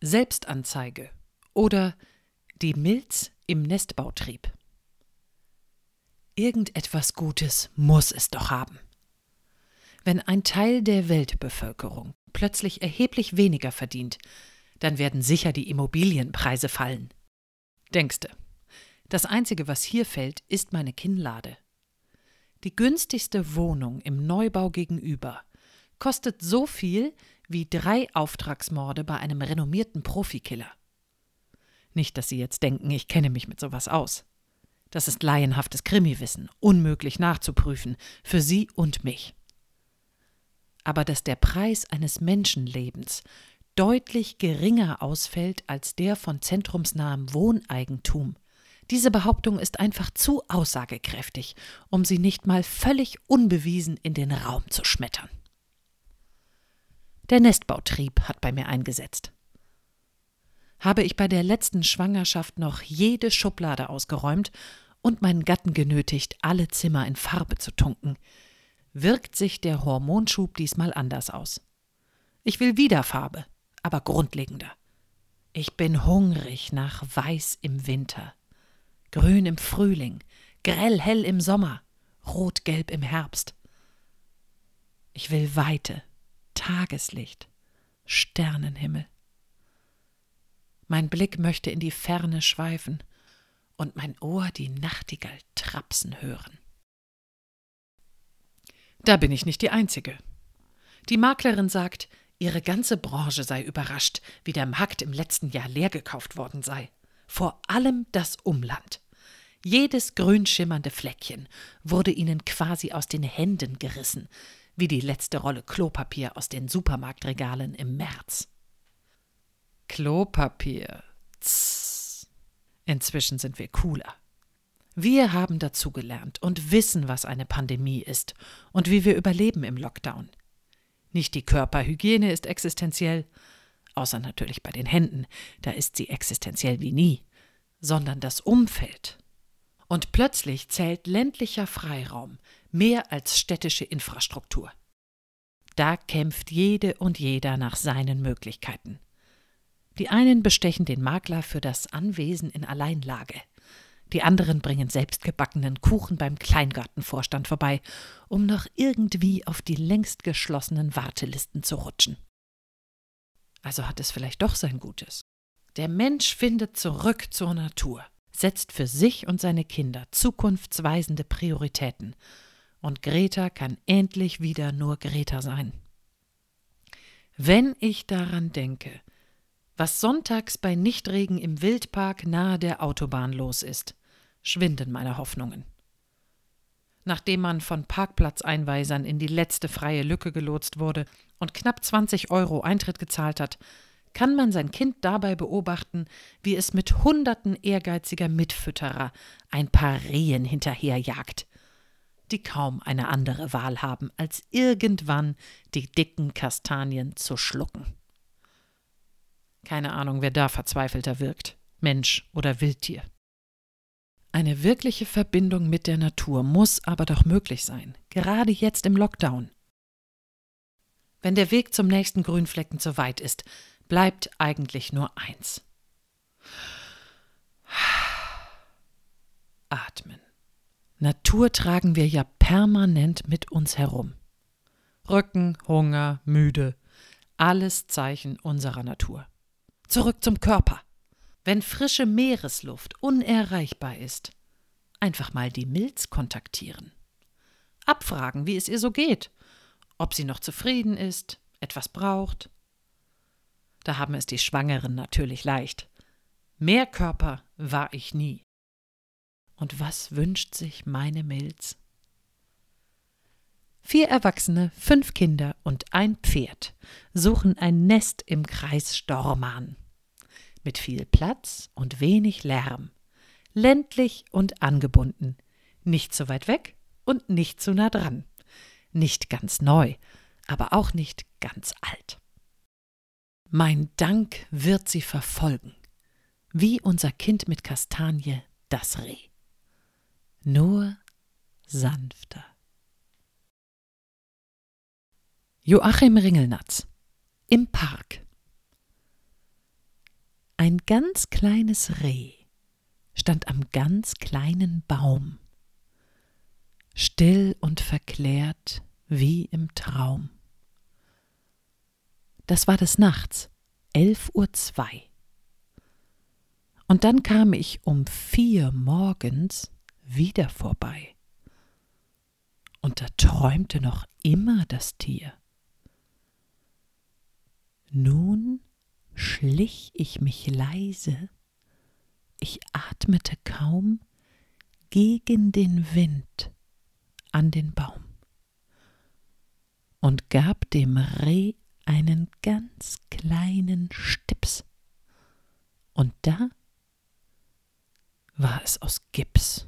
Selbstanzeige oder die Milz im Nestbautrieb. Irgendetwas Gutes muss es doch haben. Wenn ein Teil der Weltbevölkerung plötzlich erheblich weniger verdient, dann werden sicher die Immobilienpreise fallen. Denkste, das Einzige, was hier fällt, ist meine Kinnlade. Die günstigste Wohnung im Neubau gegenüber kostet so viel wie drei Auftragsmorde bei einem renommierten Profikiller. Nicht, dass Sie jetzt denken, ich kenne mich mit sowas aus. Das ist laienhaftes Krimiwissen, unmöglich nachzuprüfen, für Sie und mich. Aber dass der Preis eines Menschenlebens deutlich geringer ausfällt als der von zentrumsnahem Wohneigentum, diese Behauptung ist einfach zu aussagekräftig, um sie nicht mal völlig unbewiesen in den Raum zu schmettern. Der Nestbautrieb hat bei mir eingesetzt. Habe ich bei der letzten Schwangerschaft noch jede Schublade ausgeräumt und meinen Gatten genötigt, alle Zimmer in Farbe zu tunken, wirkt sich der Hormonschub diesmal anders aus. Ich will wieder Farbe, aber grundlegender. Ich bin hungrig nach Weiß im Winter, Grün im Frühling, grellhell im Sommer, rot-gelb im Herbst. Ich will Weite, Tageslicht, Sternenhimmel. Mein Blick möchte in die Ferne schweifen und mein Ohr die Nachtigall trapsen hören. Da bin ich nicht die Einzige. Die Maklerin sagt, ihre ganze Branche sei überrascht, wie der Markt im letzten Jahr leer gekauft worden sei. Vor allem das Umland. Jedes grün schimmernde Fleckchen wurde ihnen quasi aus den Händen gerissen, wie die letzte Rolle Klopapier aus den Supermarktregalen im März. Klopapier. Tss. Inzwischen sind wir cooler. Wir haben dazugelernt und wissen, was eine Pandemie ist und wie wir überleben im Lockdown. Nicht die Körperhygiene ist existenziell, außer natürlich bei den Händen, da ist sie existenziell wie nie, sondern das Umfeld. Und plötzlich zählt ländlicher Freiraum mehr als städtische Infrastruktur. Da kämpft jede und jeder nach seinen Möglichkeiten. Die einen bestechen den Makler für das Anwesen in Alleinlage. Die anderen bringen selbstgebackenen Kuchen beim Kleingartenvorstand vorbei, um noch irgendwie auf die längst geschlossenen Wartelisten zu rutschen. Also hat es vielleicht doch sein Gutes. Der Mensch findet zurück zur Natur, setzt für sich und seine Kinder zukunftsweisende Prioritäten und Greta kann endlich wieder nur Greta sein. Wenn ich daran denke, was sonntags bei Nichtregen im Wildpark nahe der Autobahn los ist, schwinden meine Hoffnungen. Nachdem man von Parkplatzeinweisern in die letzte freie Lücke gelotst wurde und knapp 20 Euro Eintritt gezahlt hat, kann man sein Kind dabei beobachten, wie es mit Hunderten ehrgeiziger Mitfütterer ein paar Rehen hinterherjagt, die kaum eine andere Wahl haben, als irgendwann die dicken Kastanien zu schlucken. Keine Ahnung, wer da verzweifelter wirkt, Mensch oder Wildtier. Eine wirkliche Verbindung mit der Natur muss aber doch möglich sein, gerade jetzt im Lockdown. Wenn der Weg zum nächsten Grünflecken zu weit ist, bleibt eigentlich nur eins. Atmen. Natur tragen wir ja permanent mit uns herum. Rücken, Hunger, müde, alles Zeichen unserer Natur. Zurück zum Körper. Wenn frische Meeresluft unerreichbar ist, einfach mal die Milz kontaktieren. Abfragen, wie es ihr so geht, ob sie noch zufrieden ist, etwas braucht. Da haben es die Schwangeren natürlich leicht. Mehr Körper war ich nie. Und was wünscht sich meine Milz? Vier Erwachsene, fünf Kinder und ein Pferd suchen ein Nest im Kreis Stormarn. Mit viel Platz und wenig Lärm. Ländlich und angebunden. Nicht zu weit weg und nicht zu nah dran. Nicht ganz neu, aber auch nicht ganz alt. Mein Dank wird sie verfolgen, wie unser Kind mit Kastanie das Reh. Nur sanfter. Joachim Ringelnatz Im Park Ein ganz kleines Reh stand am ganz kleinen Baum, still und verklärt wie im Traum. Das war des Nachts, elf Uhr zwei. Und dann kam ich um vier morgens wieder vorbei. Und da träumte noch immer das Tier. Nun schlich ich mich leise, ich atmete kaum gegen den Wind an den Baum und gab dem Reh einen ganz kleinen Stips. Und da war es aus Gips.